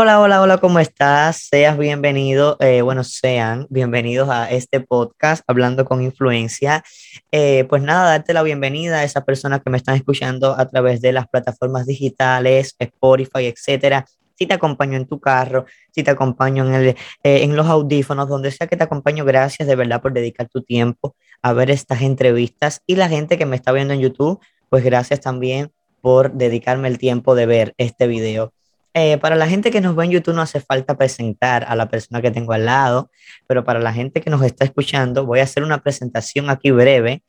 Hola, hola, hola, ¿cómo estás? Seas bienvenido, eh, bueno, sean bienvenidos a este podcast Hablando con Influencia. Eh, pues nada, darte la bienvenida a esas personas que me están escuchando a través de las plataformas digitales, Spotify, etcétera. Si te acompaño en tu carro, si te acompaño en, el, eh, en los audífonos, donde sea que te acompaño, gracias de verdad por dedicar tu tiempo a ver estas entrevistas. Y la gente que me está viendo en YouTube, pues gracias también por dedicarme el tiempo de ver este video. Eh, para la gente que nos ve en YouTube no hace falta presentar a la persona que tengo al lado, pero para la gente que nos está escuchando voy a hacer una presentación aquí breve.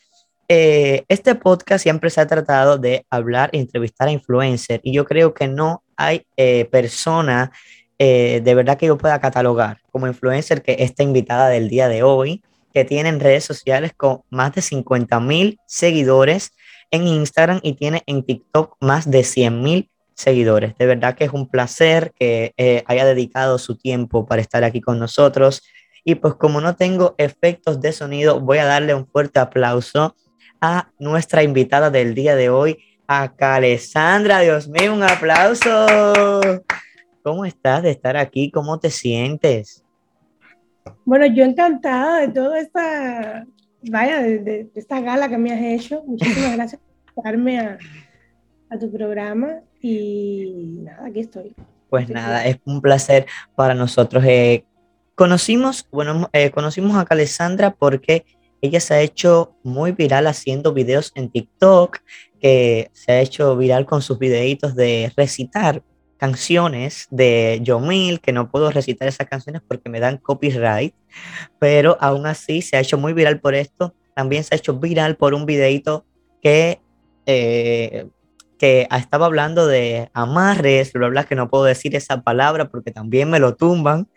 Eh, este podcast siempre se ha tratado de hablar e entrevistar a influencers y yo creo que no hay eh, persona de verdad que yo pueda catalogar como influencer que esta invitada del día de hoy, que tiene en redes sociales con más de 50 mil seguidores en Instagram y tiene en TikTok más de 100 mil seguidores. De verdad que es un placer que eh, haya dedicado su tiempo para estar aquí con nosotros. Y pues como no tengo efectos de sonido, voy a darle un fuerte aplauso a nuestra invitada del día de hoy, a Calesandra. Dios mío, un aplauso. ¿Cómo estás de estar aquí? ¿Cómo te sientes? Bueno, yo encantada de toda esta, vaya, de, esta gala que me has hecho. Muchísimas gracias por a, a tu programa y nada, aquí estoy. Pues nada, es un placer para nosotros. Eh, conocimos, bueno, eh, conocimos a Alessandra porque ella se ha hecho muy viral haciendo videos en TikTok, que se ha hecho viral con sus videitos de recitar canciones de Yomil, que no puedo recitar esas canciones porque me dan copyright, pero aún así se ha hecho muy viral por esto. También se ha hecho viral por un videito que eh, que estaba hablando de amarres, lo hablas que no puedo decir esa palabra porque también me lo tumban.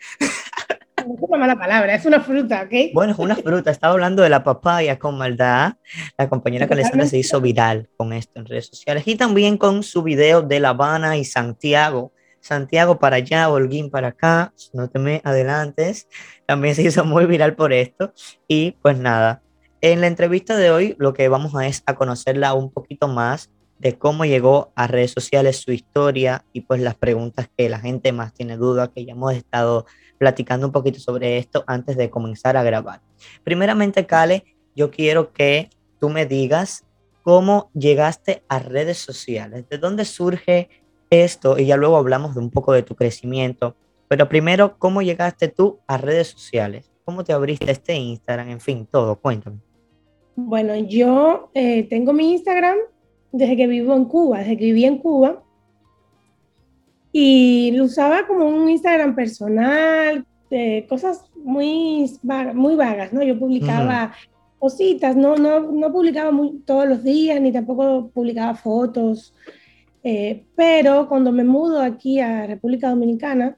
Es una mala palabra, es una fruta, ¿ok? Bueno, es una fruta. Estaba hablando de la papaya con maldad. La compañera Calesandra se hizo viral con esto en redes sociales y también con su video de La Habana y Santiago. Santiago para allá, Holguín para acá, no te me adelantes. También se hizo muy viral por esto. Y pues nada, en la entrevista de hoy lo que vamos a es a conocerla un poquito más de cómo llegó a redes sociales su historia y pues las preguntas que la gente más tiene duda, que ya hemos estado platicando un poquito sobre esto antes de comenzar a grabar. Primeramente, Kale, yo quiero que tú me digas cómo llegaste a redes sociales, de dónde surge esto y ya luego hablamos de un poco de tu crecimiento, pero primero, ¿cómo llegaste tú a redes sociales? ¿Cómo te abriste este Instagram? En fin, todo, cuéntame. Bueno, yo eh, tengo mi Instagram desde que vivo en Cuba, desde que viví en Cuba. Y lo usaba como un Instagram personal, de cosas muy, muy vagas, ¿no? Yo publicaba cositas, no, no, no publicaba muy, todos los días, ni tampoco publicaba fotos. Eh, pero cuando me mudo aquí a República Dominicana,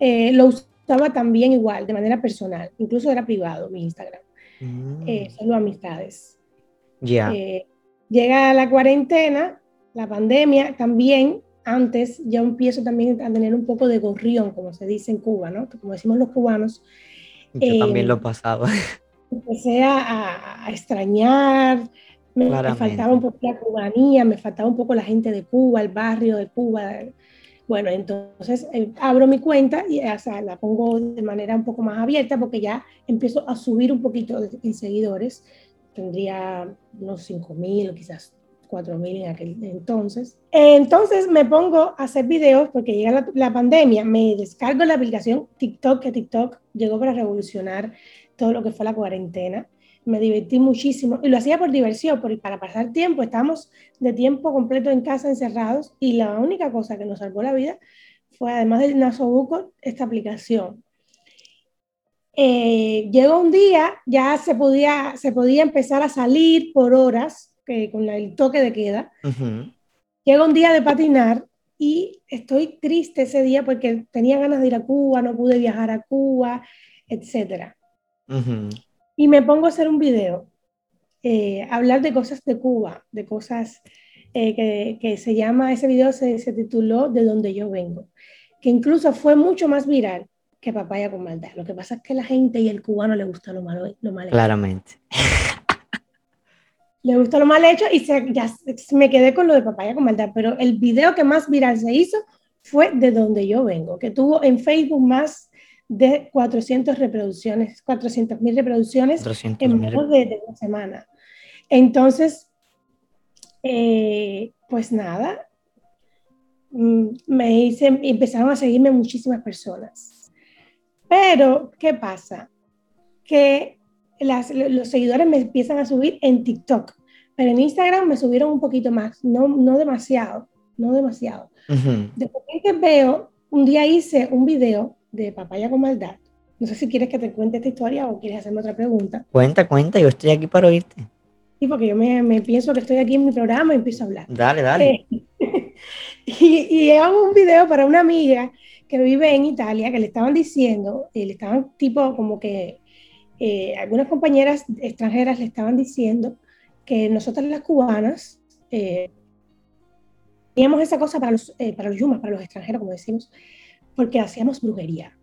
eh, lo usaba también igual, de manera personal. Incluso era privado mi Instagram. Mm. Eh, solo amistades. Ya llega la cuarentena, la pandemia, también antes yo empiezo también a tener un poco de gorrión, como se dice en Cuba, ¿no? Como decimos los cubanos. Yo también lo he pasado. Empecé a, extrañar, me, faltaba un poco la cubanía, me faltaba un poco la gente de Cuba, el barrio de Cuba. Bueno, entonces eh, abro mi cuenta y la pongo de manera un poco más abierta porque ya empiezo a subir un poquito en seguidores tendría unos 5.000 o quizás 4.000 en aquel entonces. Entonces me pongo a hacer videos porque llega la, pandemia, me descargo la aplicación TikTok, que TikTok llegó para revolucionar todo lo que fue la cuarentena. Me divertí muchísimo y lo hacía por diversión, porque para pasar tiempo, estamos de tiempo completo en casa encerrados y la única cosa que nos salvó la vida fue, además del nasobuco, esta aplicación eh, llegó un día, ya se podía, se podía empezar a salir por horas con el toque de queda. Llega un día de patinar y estoy triste ese día porque tenía ganas de ir a Cuba, no pude viajar a Cuba, etc. Y me pongo a hacer un video, eh, hablar de cosas de Cuba, de cosas eh, que, que, se llama, ese video se, se tituló De donde yo vengo, que incluso fue mucho más viral que papaya con maldad. Lo que pasa es que la gente y el cubano le gusta lo malo, lo mal hecho. Claramente. Le gusta lo mal hecho y se, ya me quedé con lo de papaya con maldad, pero el video que más viral se hizo fue de donde yo vengo, que tuvo en Facebook más de 400 reproducciones, 400 mil reproducciones en menos de, una semana. Entonces, eh, pues nada, mm, me hice, empezaron a seguirme muchísimas personas. Pero, ¿qué pasa? Que los seguidores me empiezan a subir en TikTok, pero en Instagram me subieron un poquito más, no, no demasiado, no demasiado. Después que veo, un día hice un video de Papaya con Maldad. No sé si quieres que te cuente esta historia o quieres hacerme otra pregunta. Cuenta, cuenta, yo estoy aquí para oírte. Sí, porque yo me, me pienso que estoy aquí en mi programa y empiezo a hablar. Dale, dale. Eh, y, y hago un video para una amiga que vive en Italia, que le estaban diciendo, y le estaban tipo como que eh, algunas compañeras extranjeras le estaban diciendo que nosotras las cubanas eh, teníamos esa cosa para los, eh, para los yumas, para los extranjeros, como decimos, porque hacíamos brujería.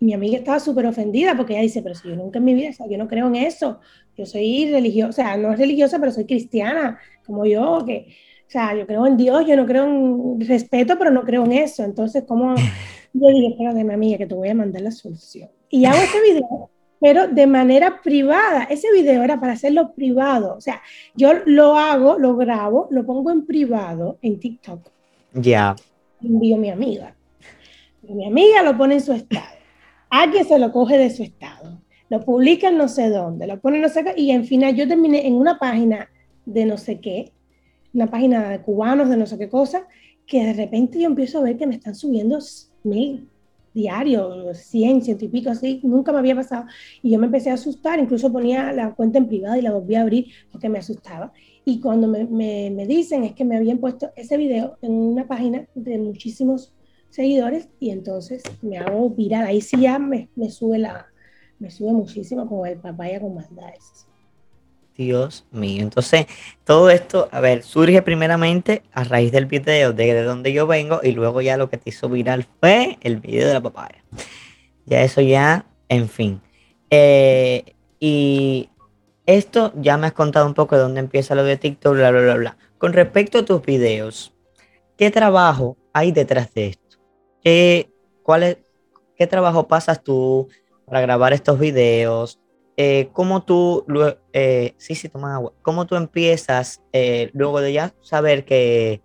mi amiga estaba súper ofendida porque ella dice, pero si yo nunca en mi vida, yo no creo en eso, yo soy religiosa, o sea, no es religiosa, pero soy cristiana, como yo, que, o sea, yo creo en Dios, yo no creo en respeto, pero no creo en eso. Entonces, ¿cómo? Yo dije, espérate, mi amiga, que te voy a mandar la solución. Y hago este video pero de manera privada. Ese video era para hacerlo privado. O sea, yo lo hago, lo grabo, lo pongo en privado en TikTok. Ya. Envío a mi amiga. mi amiga lo pone en su estado. Alguien se lo coge de su estado. Lo publica en no sé dónde, lo pone no sé qué. Y en final yo terminé en una página de no sé qué, una página de cubanos de no sé qué cosa, que de repente yo empiezo a ver que me están subiendo mil diario, 100, ciento y pico, así, nunca me había pasado. Y yo me empecé a asustar, incluso ponía la cuenta en privado y la volví a abrir porque me asustaba. Y cuando me, me, dicen es que me habían puesto ese video en una página de muchísimos seguidores y entonces me hago viral. Ahí sí ya me, me sube la, me sube muchísimo con el papaya con maldades. Dios mío. Entonces, todo esto, a ver, surge primeramente a raíz del video de, donde yo vengo y luego ya lo que te hizo viral fue el video de la papaya. Ya eso ya, en fin. Eh, y esto ya me has contado un poco de dónde empieza lo de TikTok, bla, bla, bla, bla. Con respecto a tus videos, ¿qué trabajo hay detrás de esto? ¿Qué, cuál ¿Qué trabajo pasas tú para grabar estos videos? Eh, ¿cómo tú, eh, sí, sí, toma agua, cómo tú empiezas, eh, luego de ya saber que,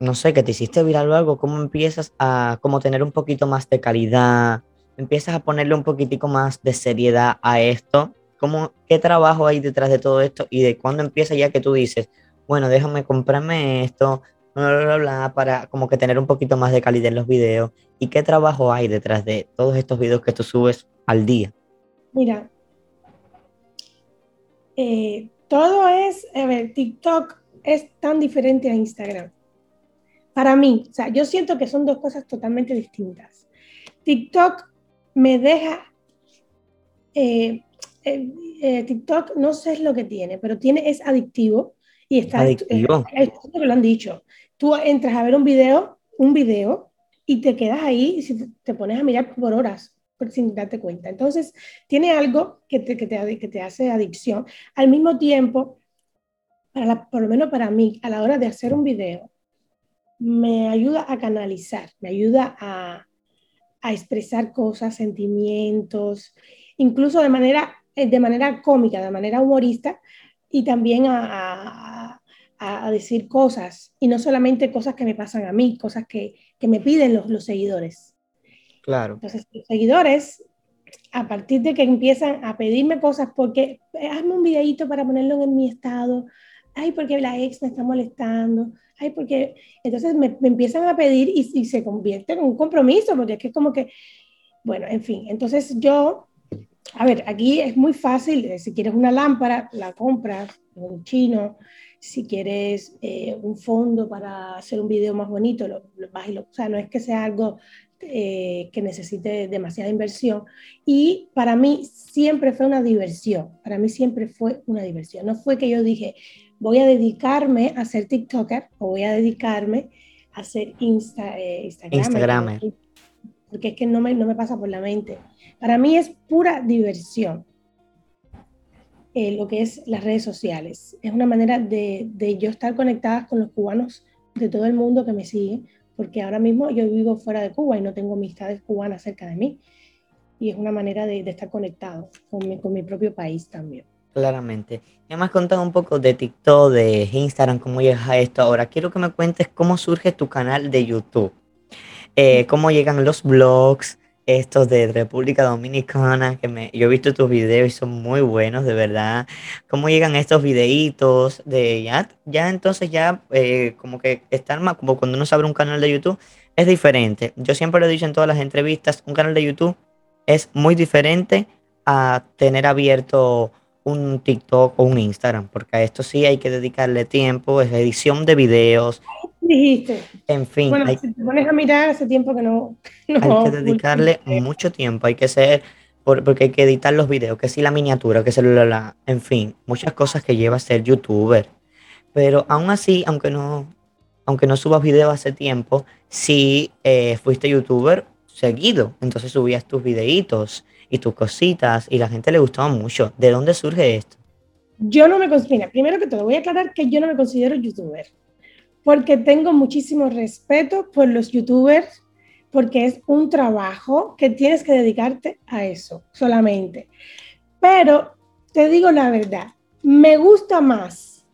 no sé, que te hiciste viral o algo, cómo empiezas a como tener un poquito más de calidad, empiezas a ponerle un poquitico más de seriedad a esto? ¿Cómo, ¿Qué trabajo hay detrás de todo esto? Y de cuándo empieza ya que tú dices, bueno, déjame comprarme esto, bla, bla, bla, para como que tener un poquito más de calidad en los videos. ¿Y qué trabajo hay detrás de todos estos videos que tú subes al día? Mira, eh, todo es, a ver, TikTok es tan diferente a Instagram. Para mí, o sea, yo siento que son dos cosas totalmente distintas. TikTok me deja, eh, eh, TikTok no sé lo que tiene, pero tiene, es adictivo y está adictivo. lo han dicho. Tú entras a ver un video, un video y te quedas ahí y si te pones a mirar por horas sin darte cuenta. Entonces, tiene algo que te, que te, que te hace adicción. Al mismo tiempo, para por lo menos para mí, a la hora de hacer un video, me ayuda a canalizar, me ayuda a, a expresar cosas, sentimientos, incluso de manera, eh, de manera cómica, de manera humorista, y también a, a, a, decir cosas, y no solamente cosas que me pasan a mí, cosas que, que me piden los, los seguidores. Claro. Entonces, los seguidores, a partir de que empiezan a pedirme cosas, porque eh, hazme un videito para ponerlo en mi estado, ay, porque la ex me está molestando, ay, porque entonces me, empiezan a pedir y, y, se convierte en un compromiso, porque es que es como que, bueno, en fin, entonces yo, a ver, aquí es muy fácil, eh, si quieres una lámpara, la compras en un chino, si quieres eh, un fondo para hacer un video más bonito, lo, lo vas y lo, o sea, no es que sea algo eh, que necesite demasiada inversión. Y para mí siempre fue una diversión, para mí siempre fue una diversión. No fue que yo dije, voy a dedicarme a ser TikToker o voy a dedicarme a ser Insta, eh, Instagram. Porque es que no me, no me pasa por la mente. Para mí es pura diversión. Eh, lo que es las redes sociales. Es una manera de, de, yo estar conectada con los cubanos de todo el mundo que me siguen, porque ahora mismo yo vivo fuera de Cuba y no tengo amistades cubanas cerca de mí. Y es una manera de, estar conectado con mi, propio país también. Claramente. Ya me has contado un poco de TikTok, de Instagram, cómo llegas a esto. Ahora quiero que me cuentes cómo surge tu canal de YouTube. Eh, cómo llegan los blogs, estos de República Dominicana, que me, yo he visto tus videos y son muy buenos, de verdad. ¿Cómo llegan estos videitos de ya, ya entonces ya eh, como que están más, como cuando uno se abre un canal de YouTube, es diferente. Yo siempre lo he dicho en todas las entrevistas, un canal de YouTube es muy diferente a tener abierto un TikTok o un Instagram, porque a esto sí hay que dedicarle tiempo, es edición de videos, dijiste. En fin. Bueno, si te pones a mirar hace tiempo que no. hay que dedicarle mucho tiempo, hay que ser. porque hay que editar los videos, que si la miniatura, que si la, En fin, muchas cosas que lleva a ser youtuber. Pero aún así, aunque no, aunque no subas videos hace tiempo, sí eh, fuiste youtuber seguido. Entonces subías tus videitos y tus cositas y la gente le gustaba mucho. ¿De dónde surge esto? Yo no me considero, primero que todo, voy a aclarar que yo no me considero youtuber porque tengo muchísimo respeto por los youtubers, porque es un trabajo que tienes que dedicarte a eso solamente. Pero te digo la verdad, me gusta más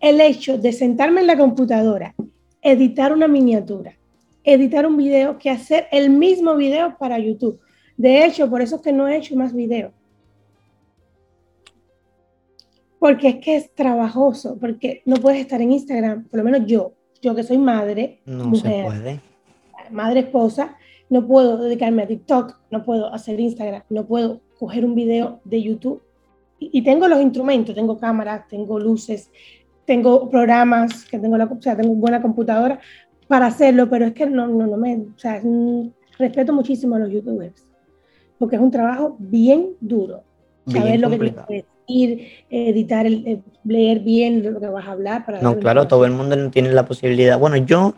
el hecho de sentarme en la computadora, editar una miniatura, editar un video, que hacer el mismo video para YouTube. De hecho, por eso es que no he hecho más videos. Porque es que es trabajoso, porque no puedes estar en Instagram, por lo menos yo, yo que soy madre, mujer, madre esposa, no puedo dedicarme a TikTok, no puedo hacer Instagram, no puedo coger un video de YouTube. Y, tengo los instrumentos, tengo cámaras, tengo luces, tengo programas, que tengo la, o sea, tengo buena computadora para hacerlo, pero es que no, no, no me, o sea, respeto muchísimo a los youtubers, porque es un trabajo bien duro. saber lo que tienes que decir, editar, el, leer bien lo que vas a hablar. Para no, claro, todo el mundo no tiene la posibilidad. Bueno, yo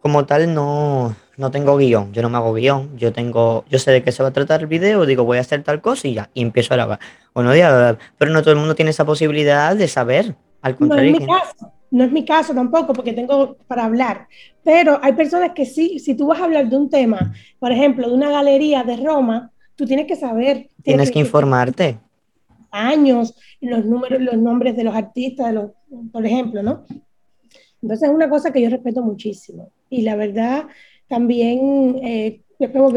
como tal no, no tengo guion, yo no me hago guion, yo tengo, yo sé de qué se va a tratar el video, digo voy a hacer tal cosa y ya, y empiezo a grabar. Bueno, pero no todo el mundo tiene esa posibilidad de saber, al contrario. No es mi caso, no es mi caso tampoco, porque tengo para hablar, pero hay personas que sí, si tú vas a hablar de un tema, por ejemplo, de una galería de Roma, tú tienes que saber. Tienes, que, informarte. Años, los números, los nombres de los artistas, de los, por ejemplo, ¿no? Entonces es una cosa que yo respeto muchísimo. Y la verdad, también eh, después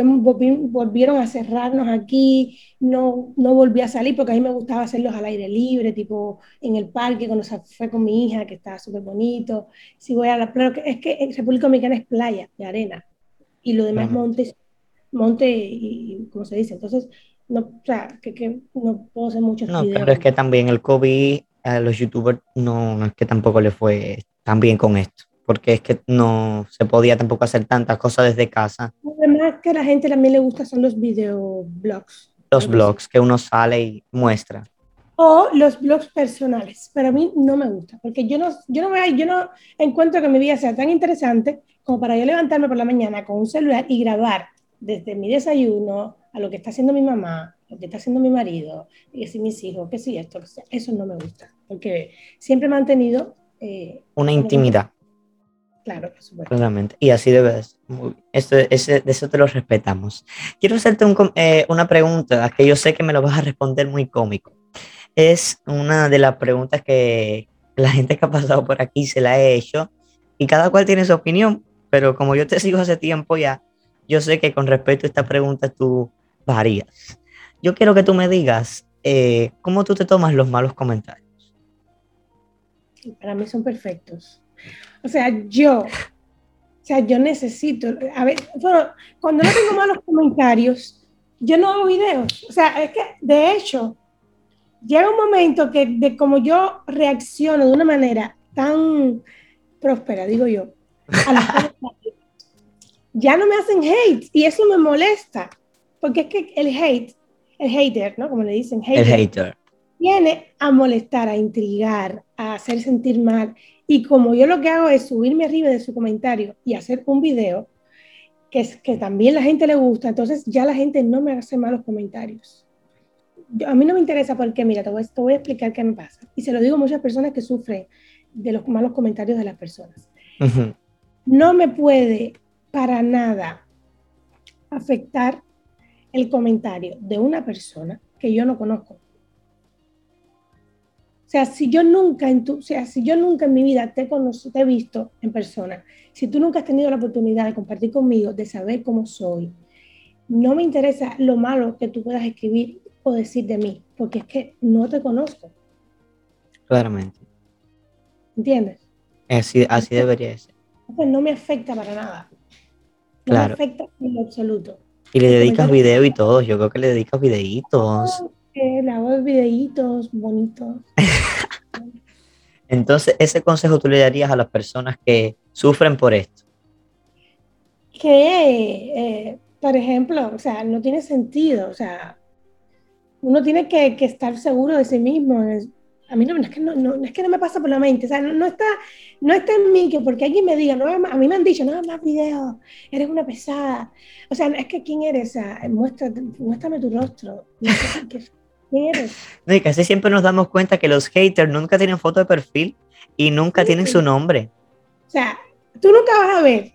volvieron a cerrarnos aquí, no, no volví a salir porque a mí me gustaba hacerlos al aire libre, tipo en el parque, cuando se fue con mi hija, que estaba súper bonito. Si voy a la playa, es que en República Dominicana es playa, de arena, y lo demás monte, monte y, como se dice. Entonces, no, o sea, que, que no puedo hacer muchos no, Pero es que también el COVID a los youtubers no, no es que tampoco le fue tan bien con esto, porque es que no se podía tampoco hacer tantas cosas desde casa. Además que a la gente también le gusta son los videoblogs. Los blogs que uno sale y muestra. O los blogs personales, pero a mí no me gusta, porque yo no, yo no, me, yo no encuentro que mi vida sea tan interesante como para yo levantarme por la mañana con un celular y grabar desde mi desayuno a lo que está haciendo mi mamá, lo que está haciendo mi marido, y si mis hijos, que si esto, eso no me gusta, porque siempre he mantenido... Eh, Una intimidad. Claro, por supuesto. Claramente. Y así debes. Esto, ese, de eso te lo respetamos. Quiero hacerte un, eh, una pregunta que yo sé que me lo vas a responder muy cómico. Es una de las preguntas que la gente que ha pasado por aquí se la he hecho y cada cual tiene su opinión, pero como yo te sigo hace tiempo ya, yo sé que con respecto a esta pregunta tú varías. Yo quiero que tú me digas eh, cómo tú te tomas los malos comentarios. Para mí son perfectos. O sea, yo, o sea, yo necesito, a ver, bueno, cuando no tengo malos comentarios, yo no hago videos. O sea, es que, de hecho, llega un momento que de como yo reacciono de una manera tan próspera, digo yo, a ya no me hacen hate y eso me molesta, porque es que el hate, el hater, ¿no? Como le dicen, el hater, viene a molestar, a intrigar, a hacer sentir mal. Y como yo lo que hago es subirme arriba de su comentario y hacer un video que, es, que también la gente le gusta, entonces ya la gente no me hace malos comentarios. a mí no me interesa porque, mira, te voy, te voy, a explicar qué me pasa. Y se lo digo a muchas personas que sufren de los malos comentarios de las personas. No me puede para nada afectar el comentario de una persona que yo no conozco. O sea, si yo nunca en tu, o sea, si yo nunca en mi vida te, te he visto en persona, si tú nunca has tenido la oportunidad de compartir conmigo, de saber cómo soy, no me interesa lo malo que tú puedas escribir o decir de mí, porque es que no te conozco. Claramente. ¿Entiendes? Así, así debería ser. Pues no me afecta para nada. No me afecta en lo absoluto. Y le dedicas video y todo, yo creo que le dedicas videitos. le hago videitos bonitos. Entonces, ese consejo tú le darías a las personas que sufren por esto. Que, eh, por ejemplo, o sea, no tiene sentido, o sea, uno tiene que, que estar seguro de sí mismo, a mí no, es que no, no, es que no me pasa por la mente, o sea, no, está, no está en mí que porque alguien me diga, no, a mí me han dicho, no más videos, eres una pesada. O sea, es que quién eres, o sea, muéstrame tu rostro. ¿Quién eres? No, y casi siempre nos damos cuenta que los haters nunca tienen foto de perfil y nunca tienen su nombre. O sea, tú nunca vas a ver,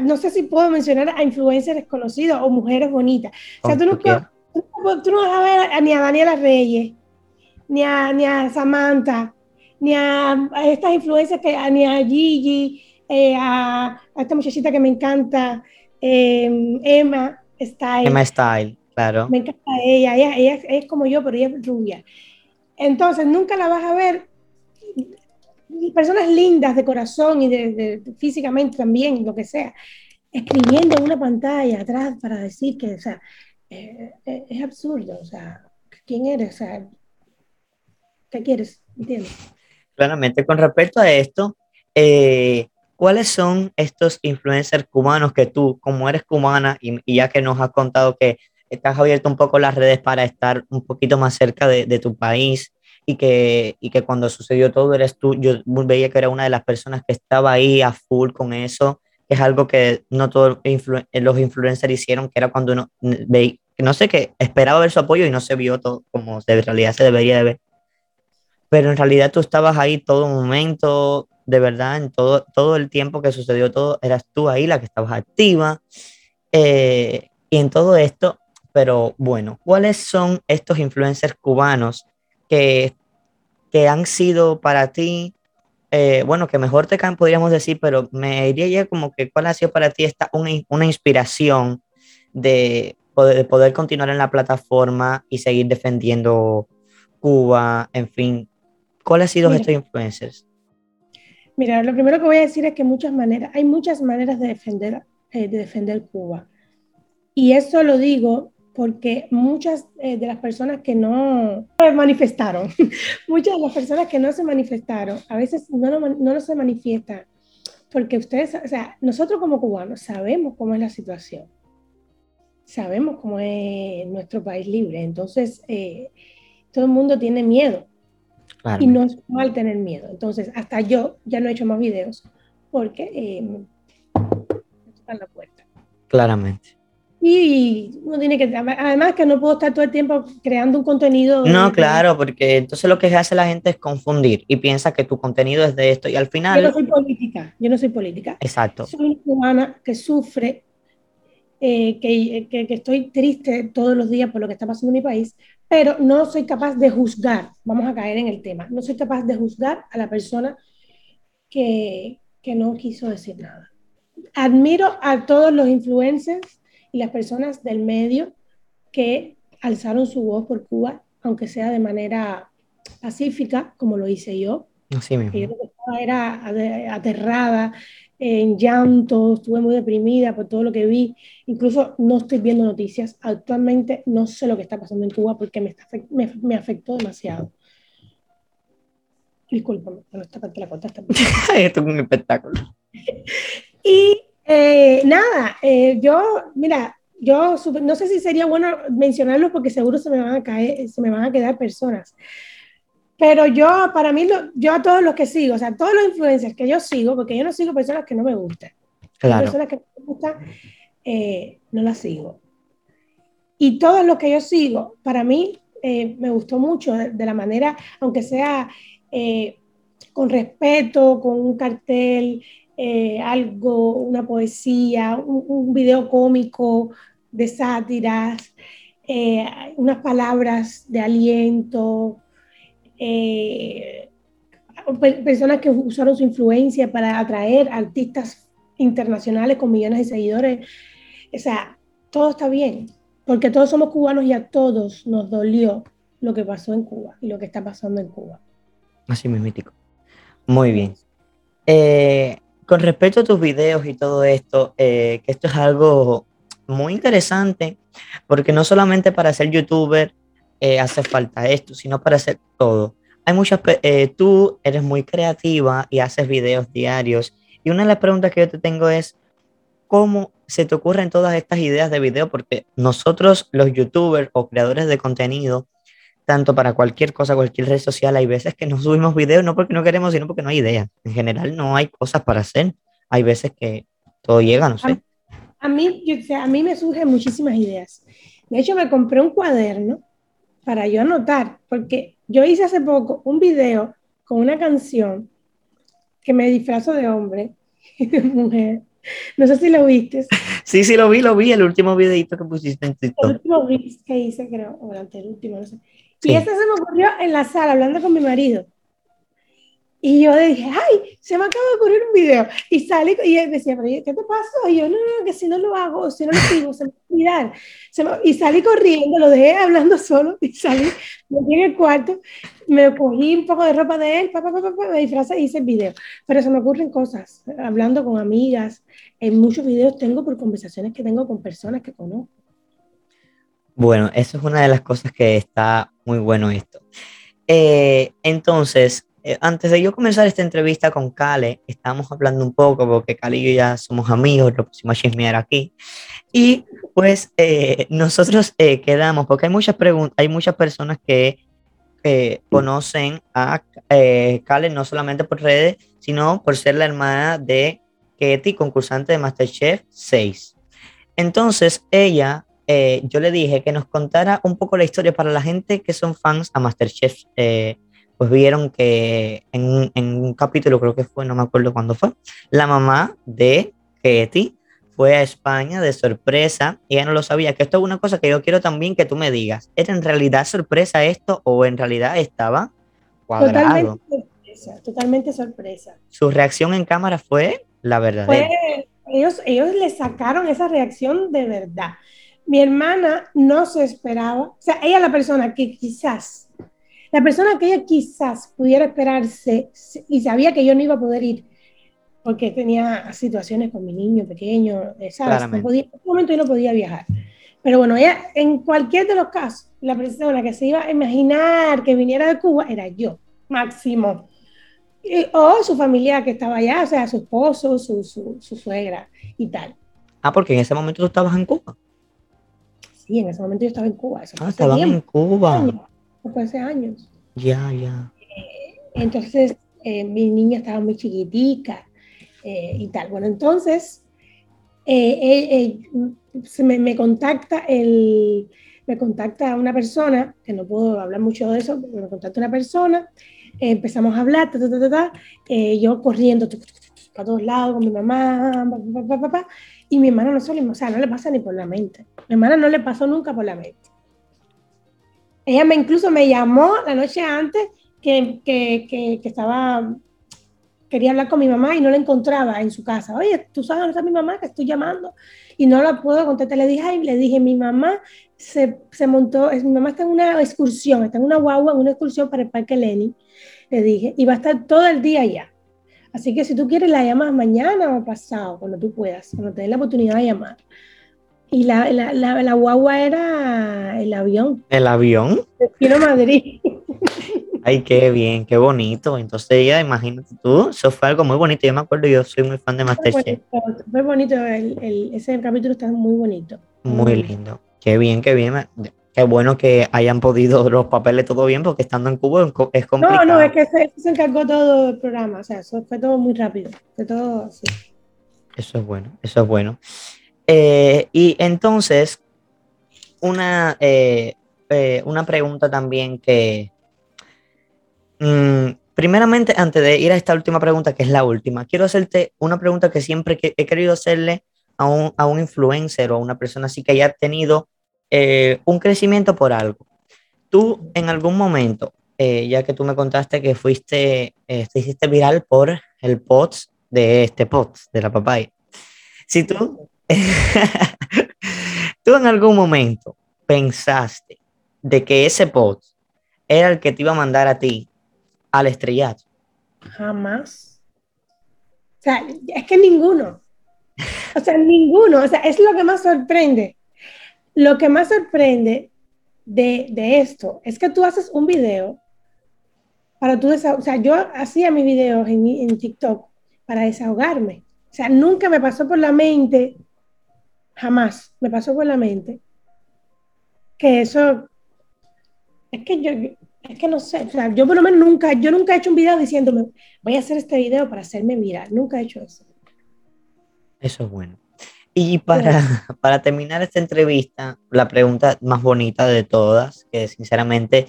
no sé si puedo mencionar a influencers desconocidos o mujeres bonitas. O sea, tú nunca, tú no vas a ver ni a Daniela Reyes, ni a, ni a Samantha, ni a, estas influencias, que, ni a Gigi, eh, a, esta muchachita que me encanta, em, Emma Style. Emma Style, claro. Me encanta ella, ella, ella, es como yo, pero ella es rubia. Entonces, nunca la vas a ver personas lindas de corazón y de, físicamente también, lo que sea, escribiendo en una pantalla atrás para decir que, o sea, eh, eh, es absurdo, o sea, ¿quién eres? O sea, ¿Qué quieres? ¿Entiendes? Claramente, con respecto a esto, eh, ¿cuáles son estos influencers cubanos que tú, como eres cubana y, ya que nos has contado que estás abierto un poco las redes para estar un poquito más cerca de, tu país y que, y que cuando sucedió todo eres tú, yo veía que era una de las personas que estaba ahí a full con eso, que es algo que no todos los influencers hicieron, que era cuando uno veía, no sé qué, esperaba ver su apoyo y no se vio todo como de realidad se debería de ver pero en realidad tú estabas ahí todo momento, de verdad, en todo, todo el tiempo que sucedió todo, eras tú ahí la que estabas activa. Eh, y en todo esto, pero bueno, ¿cuáles son estos influencers cubanos que, que han sido para ti, eh, bueno, que mejor te caen, podríamos decir, pero me diría ya como que cuál ha sido para ti esta, una, una inspiración de poder, de poder continuar en la plataforma y seguir defendiendo Cuba, en fin, ¿Cuáles han sido estos influencers? Mira, lo primero que voy a decir es que muchas maneras, hay muchas maneras de defender, eh, de defender Cuba. Y eso lo digo porque muchas eh, de las personas que no manifestaron, muchas de las personas que no se manifestaron, a veces no, no, no se manifiestan, porque ustedes, o sea, nosotros como cubanos sabemos cómo es la situación, sabemos cómo es nuestro país libre, entonces eh, todo el mundo tiene miedo y no es mal tener miedo. Entonces, hasta yo ya no he hecho más videos porque eh, en la puerta. Claramente. Y uno tiene que, además que no puedo estar todo el tiempo creando un contenido. No, claro, porque entonces lo que hace la gente es confundir y piensa que tu contenido es de esto y al final... Yo no soy política, yo no soy política. Exacto. Soy una cubana que sufre, eh, que, que, que, estoy triste todos los días por lo que está pasando en mi país, pero no soy capaz de juzgar, vamos a caer en el tema, no soy capaz de juzgar a la persona que, que no quiso decir nada. Admiro a todos los influencers y las personas del medio que alzaron su voz por Cuba, aunque sea de manera pacífica, como lo hice yo. Así mismo. Yo era aterrada, en llanto, estuve muy deprimida por todo lo que vi. Incluso no estoy viendo noticias. Actualmente no sé lo que está pasando en Cuba porque me, me, me afectó demasiado. Disculpame, no esta parte la contaste. Esto es un espectáculo. y eh, nada, eh, yo, mira, yo no sé si sería bueno mencionarlos porque seguro se me van a caer, se me van a quedar personas. Pero yo, para mí, yo a todos los que sigo, o sea, todos los influencers que yo sigo, porque yo no sigo personas que no me gustan. Claro. Personas que no me gustan, eh, no las sigo. Y todos los que yo sigo, para mí, eh, me gustó mucho de, la manera, aunque sea eh, con respeto, con un cartel, eh, algo, una poesía, un, video cómico de sátiras, eh, unas palabras de aliento, eh, personas que usaron su influencia para atraer artistas internacionales con millones de seguidores. O sea, todo está bien, porque todos somos cubanos y a todos nos dolió lo que pasó en Cuba y lo que está pasando en Cuba. Así mítico. Muy bien. Eh, con respecto a tus videos y todo esto, eh, que esto es algo muy interesante, porque no solamente para ser youtuber eh, hace falta esto, sino para hacer todo. Hay muchas, eh, tú eres muy creativa y haces videos diarios. Y una de las preguntas que yo te tengo es, ¿cómo se te ocurren todas estas ideas de video? Porque nosotros, los youtubers o creadores de contenido, tanto para cualquier cosa, cualquier red social, hay veces que no subimos videos no porque no queremos, sino porque no hay ideas. En general no hay cosas para hacer. Hay veces que todo llega, no sé. A, mí, yo, a mí me surgen muchísimas ideas. De hecho, me compré un cuaderno para yo anotar, porque yo hice hace poco un video con una canción que me disfrazo de hombre y de mujer. No sé si lo viste. Sí, sí, lo vi, lo vi, el último videito que pusiste en TikTok. El último que hice, creo, o el último, no sé. Y este se me ocurrió en la sala, hablando con mi marido. Y yo dije, ay, se me acaba de ocurrir un video. Y salí, y él decía, pero ¿qué te pasó? Y yo, no, no, que si no lo hago, si no lo sigo, se me va a olvidar. y salí corriendo, lo dejé hablando solo, y salí, me fui en el cuarto, me cogí un poco de ropa de él, papá, papá, papá, me disfrazé y hice el video. Pero se me ocurren cosas, hablando con amigas. En muchos videos tengo por conversaciones que tengo con personas que conozco. Bueno, eso es una de las cosas que está muy bueno esto. Eh, entonces, eh, antes de yo comenzar esta entrevista con Kale, estamos hablando un poco, porque Kale y yo ya somos amigos, lo pusimos a chismear aquí. Y pues eh, nosotros quedamos, porque hay muchas preguntas, hay muchas personas que conocen a Kale no solamente por redes, sino por ser la hermana de Ketty, concursante de Masterchef 6. Entonces, ella eh, yo le dije que nos contara un poco la historia para la gente que son fans a Masterchef. Eh, pues vieron que en, un capítulo, creo que fue, no me acuerdo cuándo fue, la mamá de Katie fue a España de sorpresa y ella no lo sabía. Que esto es una cosa que yo quiero también que tú me digas. ¿Era en realidad sorpresa esto o en realidad estaba cuadrado? Totalmente sorpresa. Totalmente sorpresa. Su reacción en cámara fue la verdadera. ellos, ellos le sacaron esa reacción de verdad mi hermana no se esperaba, o sea, ella es la persona que quizás, la persona que ella quizás pudiera esperarse y sabía que yo no iba a poder ir porque tenía situaciones con mi niño pequeño, ¿sabes? en ese momento yo no podía viajar. Pero bueno, ella, en cualquier de los casos, la persona que se iba a imaginar que viniera de Cuba era yo, máximo. o su familia que estaba allá, o sea, su esposo, su, su, su suegra y tal. Ah, porque en ese momento tú estabas en Cuba. Sí, en ese momento yo estaba en Cuba. ah, estaba en Cuba. Fue hace años. Ya, ya. Eh, entonces, eh, mi niña estaba muy chiquitica eh, y tal. Bueno, entonces, se me, me, contacta el, me contacta una persona, que no puedo hablar mucho de eso, pero me contacta una persona, empezamos a hablar, ta, ta, ta, ta, yo corriendo para todos lados con mi mamá, papá, papá, y mi hermana no se o sea, no le pasa ni por la mente. Mi hermana no le pasó nunca por la mente. Ella me incluso me llamó la noche antes que, que, que, que estaba, quería hablar con mi mamá y no la encontraba en su casa. Oye, tú sabes dónde está mi mamá, que estoy llamando y no la puedo contestar. Le dije, le dije, mi mamá se, se montó, mi mamá está en una excursión, está en una guagua, en una excursión para el Parque Lenin, le dije, y va a estar todo el día allá. Así que si tú quieres, la llamas mañana o pasado, cuando tú puedas, cuando te des la oportunidad de llamar. Y la, la, la, guagua era el avión. ¿El avión? Quiero Madrid. Ay, qué bien, qué bonito. Entonces ella, imagínate tú, eso fue algo muy bonito. Yo me acuerdo, yo soy muy fan de Masterchef. Fue bonito, el, el, ese capítulo está muy bonito. Muy lindo. Qué bien, qué bien. Qué bueno que hayan podido los papeles todo bien, porque estando en Cuba es complicado. No, no, es que se, encargó todo el programa, o sea, eso fue todo muy rápido, fue todo así. Eso es bueno, eso es bueno. Eh, y entonces, una, eh, eh, una pregunta también que, mm, primeramente, antes de ir a esta última pregunta, que es la última, quiero hacerte una pregunta que siempre he querido hacerle a un, a un influencer o a una persona así que haya tenido eh, un crecimiento por algo. Tú en algún momento, eh, ya que tú me contaste que fuiste, eh, te hiciste viral por el POTS de este POTS, de la papaya. Si tú, tú en algún momento pensaste de que ese POTS era el que te iba a mandar a ti al estrellato. Jamás. O sea, es que ninguno. O sea, ninguno. O sea, es lo que más sorprende. Lo que más sorprende de, esto es que tú haces un video para tú desahogar. O sea, yo hacía mis videos en, en TikTok para desahogarme. O sea, nunca me pasó por la mente, jamás me pasó por la mente que eso, es que yo, es que no sé, o sea, yo por lo menos nunca, yo nunca he hecho un video diciéndome, voy a hacer este video para hacerme viral, nunca he hecho eso. Eso es bueno. Y para, para terminar esta entrevista, la pregunta más bonita de todas, que sinceramente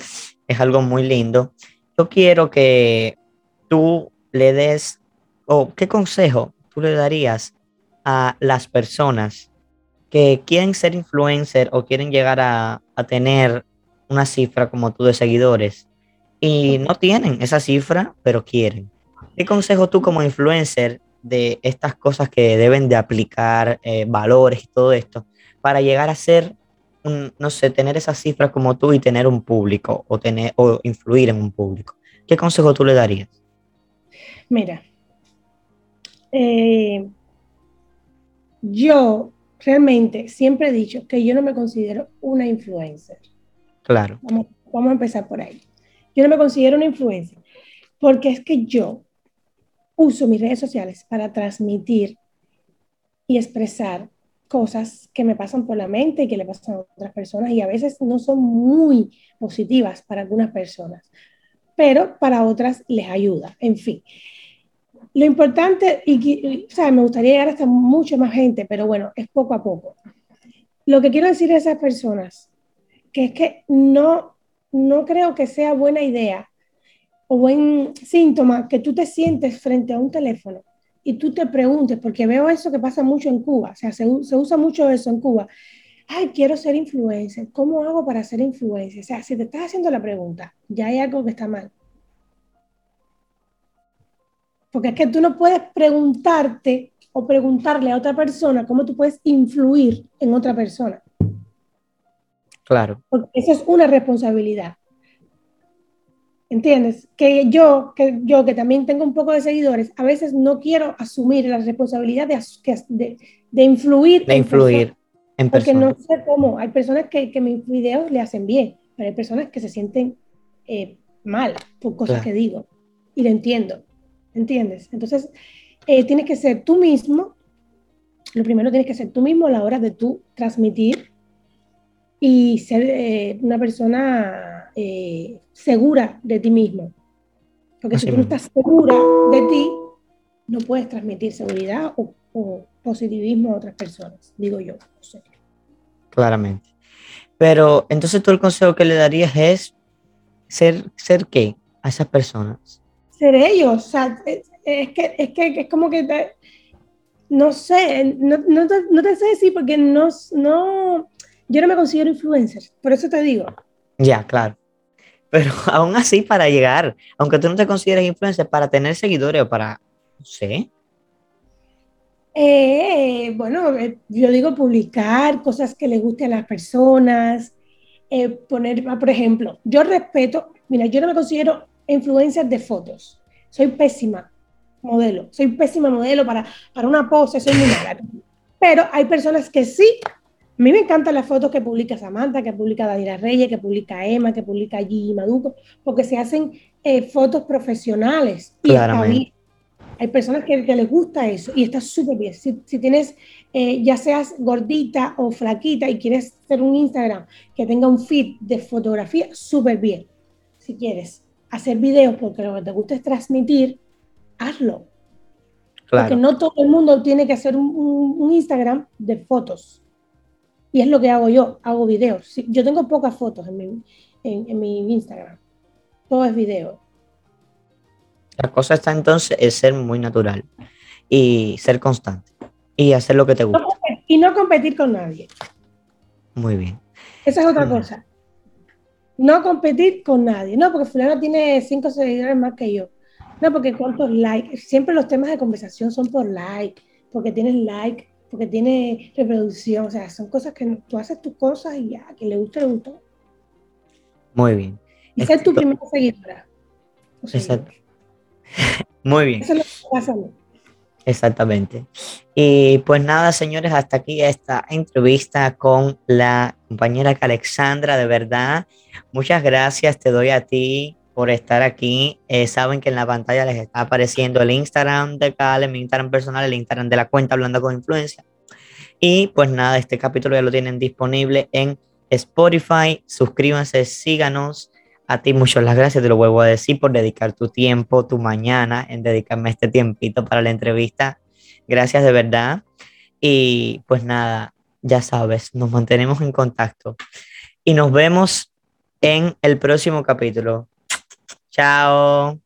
es algo muy lindo, yo quiero que tú le des, o qué consejo tú le darías a las personas que quieren ser influencer o quieren llegar a, a tener una cifra como tú de seguidores y no tienen esa cifra, pero quieren. ¿Qué consejo tú como influencer de estas cosas que deben de aplicar, eh, valores y todo esto, para llegar a ser, no sé, tener esas cifras como tú y tener un público o, tener, o influir en un público? ¿Qué consejo tú le darías? Mira, eh, yo realmente siempre he dicho que yo no me considero una influencer. Claro. Vamos, vamos a empezar por ahí. Yo no me considero una influencer porque es que yo uso mis redes sociales para transmitir y expresar cosas que me pasan por la mente y que le pasan a otras personas y a veces no son muy positivas para algunas personas, pero para otras les ayuda. En fin, lo importante, y, sea, me gustaría llegar hasta mucho más gente, pero bueno, es poco a poco. Lo que quiero decir a esas personas, que es que no, no creo que sea buena idea o buen síntoma que tú te sientes frente a un teléfono y tú te preguntes, porque veo eso que pasa mucho en Cuba, o sea, se, se usa mucho eso en Cuba. Ay, quiero ser influencer. ¿Cómo hago para ser influencer? O sea, si te estás haciendo la pregunta, ya hay algo que está mal. Porque es que tú no puedes preguntarte o preguntarle a otra persona cómo tú puedes influir en otra persona. Claro. Porque eso es una responsabilidad. ¿Entiendes? Que yo, que yo que también tengo un poco de seguidores, a veces no quiero asumir la responsabilidad de, de, influir. De influir en personas. Porque no sé cómo. Hay personas que, que, mis videos le hacen bien, pero hay personas que se sienten eh, mal por cosas que digo. Y lo entiendo. ¿Entiendes? Entonces, eh, tienes que ser tú mismo. Lo primero tienes que ser tú mismo a la hora de tú transmitir y ser eh, una persona eh, segura de ti mismo. Porque si tú no estás segura de ti, no puedes transmitir seguridad o, positivismo a otras personas, digo yo. Claramente. Pero entonces tú el consejo que le darías es ser, ser qué a esas personas. Ser ellos. O sea, es, que, es que es como que no sé, no, no, te, no, te, sé decir porque no, no, yo no me considero influencer, por eso te digo. Ya, claro. Pero aún así, para llegar, aunque tú no te consideres influencer, para tener seguidores o para, no sé. Eh, bueno, eh, yo digo publicar cosas que le gusten a las personas, eh, poner, por ejemplo, yo respeto, mira, yo no me considero influencer de fotos, soy pésima modelo, soy pésima modelo para, para una pose, soy muy mala. Pero hay personas que sí a mí me encantan las fotos que publica Samantha, que publica Daniela Reyes, que publica Emma, que publica Gigi Maduco, porque se hacen eh, fotos profesionales. Y Hay personas que, les gusta eso y está súper bien. Si, tienes, eh, ya seas gordita o flaquita y quieres hacer un Instagram que tenga un feed de fotografía, súper bien. Si quieres hacer videos porque lo que te gusta es transmitir, hazlo. Porque no todo el mundo tiene que hacer un Instagram de fotos y es lo que hago yo, hago videos. Yo tengo pocas fotos en mi, en, mi Instagram, todo es video. La cosa está entonces es ser muy natural y ser constante y hacer lo que te gusta. y no competir con nadie. Muy bien. Esa es otra cosa. No competir con nadie. No, porque fulano tiene cinco seguidores más que yo. No, porque cuántos likes. Siempre los temas de conversación son por like, porque tienes like, porque tiene reproducción. O sea, son cosas que tú haces tus cosas y ya, que le guste, le gusta. Muy bien. Y ser tu primera seguidora. Exacto. Muy bien. Eso es lo que pasa Exactamente. Y pues nada, señores, hasta aquí esta entrevista con la compañera Alexandra, de verdad. Muchas gracias, te doy a ti por estar aquí. Eh, saben que en la pantalla les está apareciendo el Instagram de Cale, mi Instagram personal, el Instagram de la cuenta Hablando con Influencia. Y pues nada, este capítulo ya lo tienen disponible en Spotify. Suscríbanse, síganos. A ti muchas las gracias, te lo vuelvo a decir, por dedicar tu tiempo, tu mañana, en dedicarme este tiempito para la entrevista. Gracias de verdad. Y pues nada, ya sabes, nos mantenemos en contacto. Y nos vemos en el próximo capítulo. Chao.